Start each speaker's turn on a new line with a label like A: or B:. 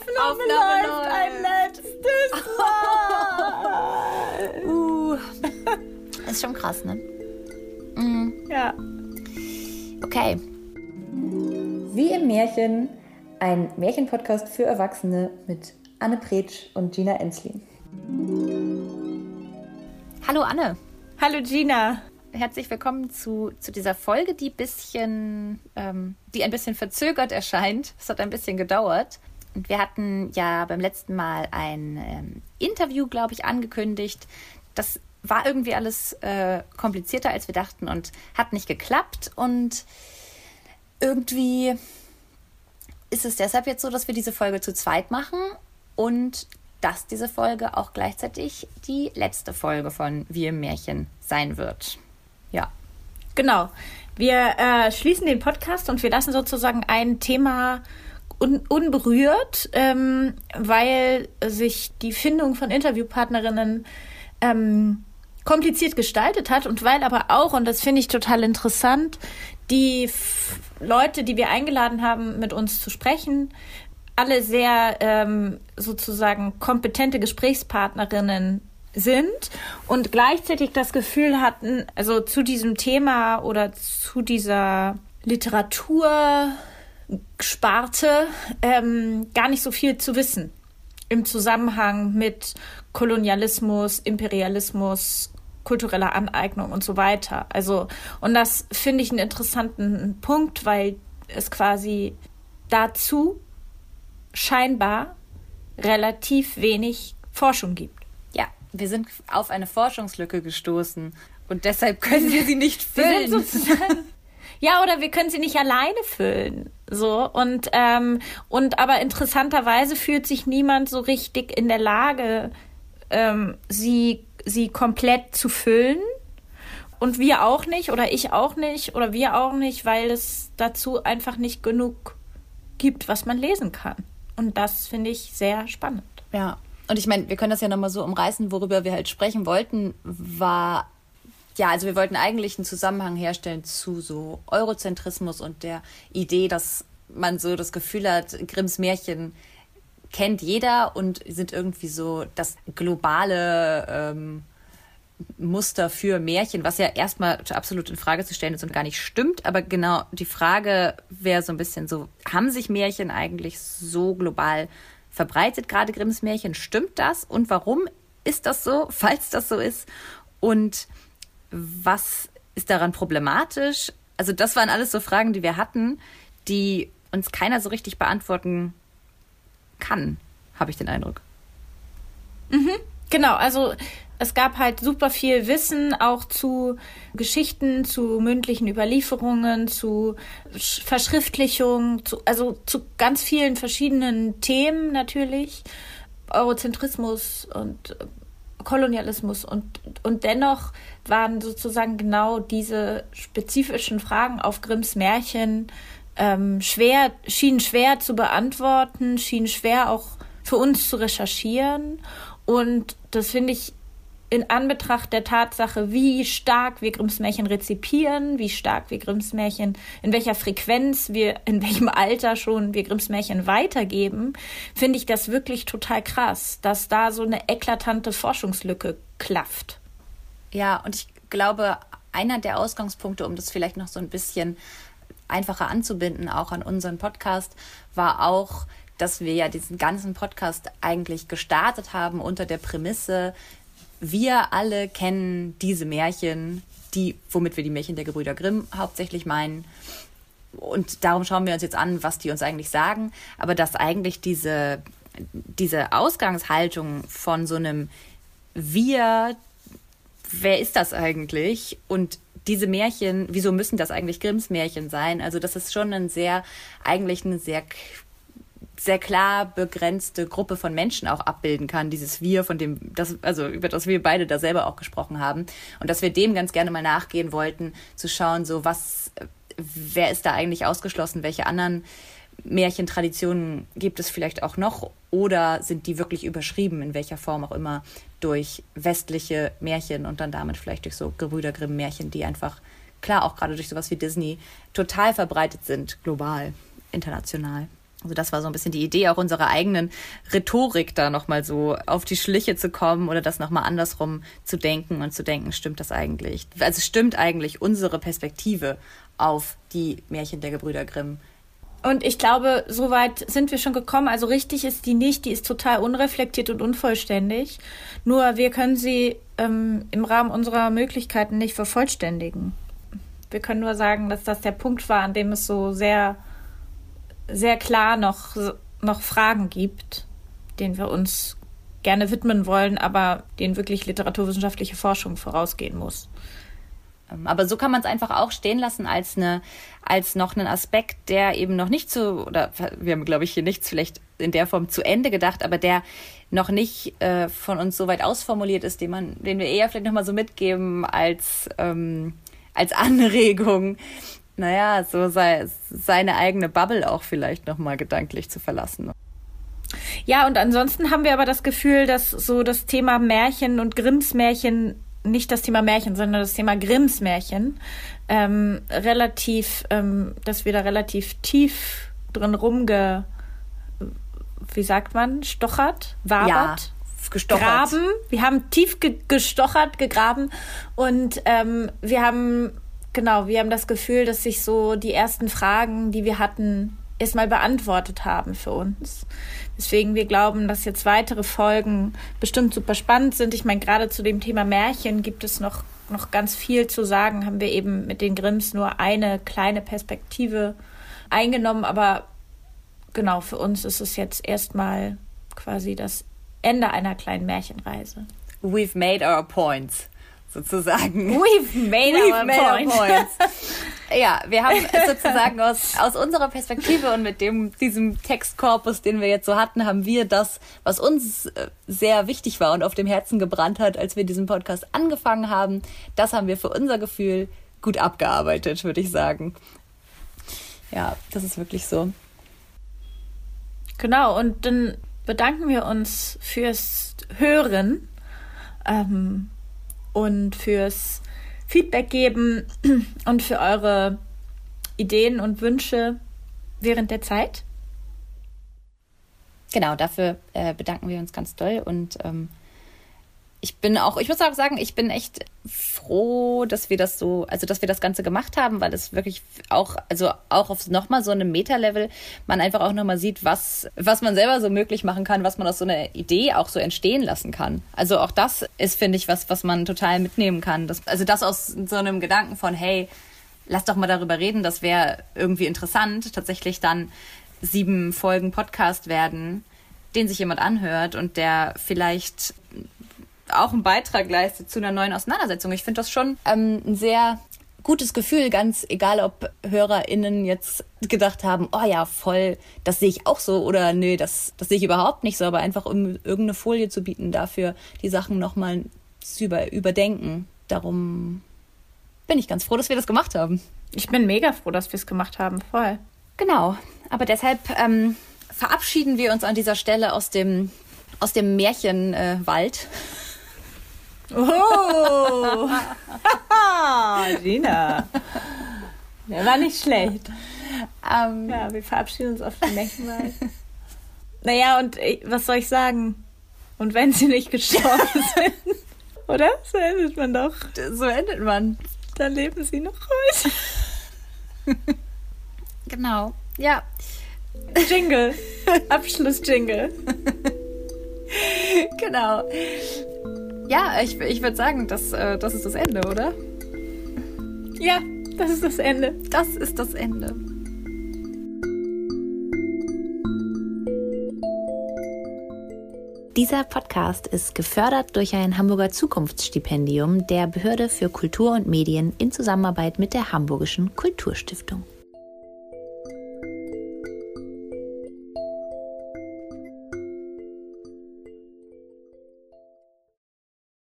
A: Aufnahme,
B: Aufnahme
A: läuft ein letztes Mal.
B: Uh. Ist schon krass, ne? Mhm.
A: Ja.
B: Okay.
C: Wie im Märchen, ein Märchenpodcast für Erwachsene mit Anne Pretsch und Gina Enslin.
B: Hallo Anne.
A: Hallo Gina.
B: Herzlich willkommen zu, zu dieser Folge, die bisschen, ähm, die ein bisschen verzögert erscheint. Es hat ein bisschen gedauert. Und wir hatten ja beim letzten Mal ein ähm, Interview, glaube ich, angekündigt. Das war irgendwie alles äh, komplizierter, als wir dachten und hat nicht geklappt. Und irgendwie ist es deshalb jetzt so, dass wir diese Folge zu zweit machen und dass diese Folge auch gleichzeitig die letzte Folge von Wir im Märchen sein wird. Ja.
A: Genau. Wir äh, schließen den Podcast und wir lassen sozusagen ein Thema un unberührt, ähm, weil sich die Findung von Interviewpartnerinnen ähm, kompliziert gestaltet hat und weil aber auch, und das finde ich total interessant, die F Leute, die wir eingeladen haben, mit uns zu sprechen, alle sehr ähm, sozusagen kompetente Gesprächspartnerinnen sind und gleichzeitig das Gefühl hatten, also zu diesem Thema oder zu dieser Literatursparte ähm, gar nicht so viel zu wissen im Zusammenhang mit Kolonialismus, Imperialismus, kultureller Aneignung und so weiter. Also, und das finde ich einen interessanten Punkt, weil es quasi dazu scheinbar relativ wenig Forschung gibt.
B: Ja, wir sind auf eine Forschungslücke gestoßen und deshalb können wir sie nicht füllen.
A: ja, oder wir können sie nicht alleine füllen. So und ähm, und aber interessanterweise fühlt sich niemand so richtig in der Lage, ähm, sie sie komplett zu füllen. Und wir auch nicht, oder ich auch nicht, oder wir auch nicht, weil es dazu einfach nicht genug gibt, was man lesen kann. Und das finde ich sehr spannend.
B: Ja, und ich meine, wir können das ja nochmal so umreißen, worüber wir halt sprechen wollten, war, ja, also wir wollten eigentlich einen Zusammenhang herstellen zu so Eurozentrismus und der Idee, dass man so das Gefühl hat, Grimms Märchen kennt jeder und sind irgendwie so das globale ähm, Muster für Märchen, was ja erstmal absolut in Frage zu stellen ist und gar nicht stimmt. Aber genau die Frage wäre so ein bisschen so, haben sich Märchen eigentlich so global verbreitet, gerade Grimms Märchen? Stimmt das? Und warum ist das so, falls das so ist? Und was ist daran problematisch? Also das waren alles so Fragen, die wir hatten, die uns keiner so richtig beantworten kann, habe ich den Eindruck.
A: Mhm, genau, also es gab halt super viel Wissen auch zu Geschichten, zu mündlichen Überlieferungen, zu Verschriftlichung, zu, also zu ganz vielen verschiedenen Themen natürlich. Eurozentrismus und Kolonialismus und, und dennoch waren sozusagen genau diese spezifischen Fragen auf Grimms Märchen ähm, schwer, schienen schwer zu beantworten, schienen schwer auch für uns zu recherchieren. Und das finde ich in Anbetracht der Tatsache, wie stark wir Grimms Märchen rezipieren, wie stark wir Grimms Märchen, in welcher Frequenz wir, in welchem Alter schon wir Grimms Märchen weitergeben, finde ich das wirklich total krass, dass da so eine eklatante Forschungslücke klafft.
B: Ja, und ich glaube, einer der Ausgangspunkte, um das vielleicht noch so ein bisschen einfacher anzubinden, auch an unseren Podcast, war auch, dass wir ja diesen ganzen Podcast eigentlich gestartet haben unter der Prämisse, wir alle kennen diese Märchen, die, womit wir die Märchen der Gebrüder Grimm hauptsächlich meinen. Und darum schauen wir uns jetzt an, was die uns eigentlich sagen. Aber dass eigentlich diese, diese Ausgangshaltung von so einem Wir, wer ist das eigentlich? Und diese Märchen, wieso müssen das eigentlich Grimms Märchen sein? Also das ist schon ein sehr, eigentlich eine sehr sehr klar begrenzte Gruppe von Menschen auch abbilden kann, dieses Wir, von dem, das, also über das wir beide da selber auch gesprochen haben. Und dass wir dem ganz gerne mal nachgehen wollten, zu schauen, so was, wer ist da eigentlich ausgeschlossen, welche anderen Märchentraditionen gibt es vielleicht auch noch oder sind die wirklich überschrieben, in welcher Form auch immer, durch westliche Märchen und dann damit vielleicht durch so Gebrüder Grimm Märchen, die einfach, klar, auch gerade durch sowas wie Disney, total verbreitet sind, global, international. Also das war so ein bisschen die Idee, auch unserer eigenen Rhetorik da nochmal so auf die Schliche zu kommen oder das nochmal andersrum zu denken und zu denken, stimmt das eigentlich? Also stimmt eigentlich unsere Perspektive auf die Märchen der Gebrüder Grimm?
A: Und ich glaube, soweit sind wir schon gekommen. Also richtig ist die nicht, die ist total unreflektiert und unvollständig. Nur wir können sie ähm, im Rahmen unserer Möglichkeiten nicht vervollständigen. Wir können nur sagen, dass das der Punkt war, an dem es so sehr sehr klar noch, noch Fragen gibt, denen wir uns gerne widmen wollen, aber denen wirklich literaturwissenschaftliche Forschung vorausgehen muss.
B: Ähm, aber so kann man es einfach auch stehen lassen als eine, als noch einen Aspekt, der eben noch nicht zu, oder wir haben, glaube ich, hier nichts vielleicht in der Form zu Ende gedacht, aber der noch nicht äh, von uns so weit ausformuliert ist, den man, den wir eher vielleicht nochmal so mitgeben als, ähm, als Anregung, naja, so sei, seine eigene Bubble auch vielleicht nochmal gedanklich zu verlassen.
A: Ja, und ansonsten haben wir aber das Gefühl, dass so das Thema Märchen und Grimms Märchen, nicht das Thema Märchen, sondern das Thema Grimms Märchen, ähm, relativ, ähm, dass wir da relativ tief drin rumge, wie sagt man, stochert, wabert. Ja gestochert. Graben. Wir haben tief ge gestochert, gegraben und ähm, wir haben Genau, wir haben das Gefühl, dass sich so die ersten Fragen, die wir hatten, erstmal beantwortet haben für uns. Deswegen wir glauben, dass jetzt weitere Folgen bestimmt super spannend sind. Ich meine, gerade zu dem Thema Märchen gibt es noch, noch ganz viel zu sagen. Haben wir eben mit den Grimms nur eine kleine Perspektive eingenommen. Aber genau, für uns ist es jetzt erstmal quasi das Ende einer kleinen Märchenreise.
B: We've made our points sozusagen.
A: We've made, We've our, made points. our points.
B: ja, wir haben sozusagen aus, aus unserer Perspektive und mit dem, diesem Textkorpus, den wir jetzt so hatten, haben wir das, was uns äh, sehr wichtig war und auf dem Herzen gebrannt hat, als wir diesen Podcast angefangen haben, das haben wir für unser Gefühl gut abgearbeitet, würde ich sagen. Ja, das ist wirklich so.
A: Genau, und dann bedanken wir uns fürs Hören. Ähm, und fürs Feedback geben und für eure Ideen und Wünsche während der Zeit.
B: Genau, dafür äh, bedanken wir uns ganz doll und ähm, ich bin auch, ich muss auch sagen, ich bin echt froh, dass wir das so, also dass wir das Ganze gemacht haben, weil es wirklich auch, also auch auf nochmal so einem Meta-Level man einfach auch nochmal sieht, was, was man selber so möglich machen kann, was man aus so einer Idee auch so entstehen lassen kann. Also auch das ist, finde ich, was, was man total mitnehmen kann. Das, also das aus so einem Gedanken von, hey, lass doch mal darüber reden, das wäre irgendwie interessant, tatsächlich dann sieben Folgen Podcast werden, den sich jemand anhört und der vielleicht auch einen Beitrag leistet zu einer neuen Auseinandersetzung. Ich finde das schon ähm, ein sehr gutes Gefühl, ganz egal, ob HörerInnen jetzt gedacht haben, oh ja, voll, das sehe ich auch so oder nö, das, das sehe ich überhaupt nicht so, aber einfach um irgendeine Folie zu bieten, dafür die Sachen nochmal zu über, überdenken. Darum bin ich ganz froh, dass wir das gemacht haben.
A: Ich bin mega froh, dass wir es gemacht haben, voll.
B: Genau, aber deshalb ähm, verabschieden wir uns an dieser Stelle aus dem, aus dem Märchenwald. Äh,
A: Oh! Gina. Der war nicht schlecht. Ähm, ja, wir verabschieden uns auf den Märchenwald. naja, und ich, was soll ich sagen? Und wenn sie nicht gestorben sind, oder? So endet man doch.
B: So endet man.
A: Dann leben sie noch heute.
B: genau. Ja.
A: Jingle. Abschluss-Jingle.
B: genau. Ja, ich, ich würde sagen, das, äh, das ist das Ende, oder?
A: Ja, das ist das Ende.
B: Das ist das Ende. Dieser Podcast ist gefördert durch ein Hamburger Zukunftsstipendium der Behörde für Kultur und Medien in Zusammenarbeit mit der Hamburgischen Kulturstiftung.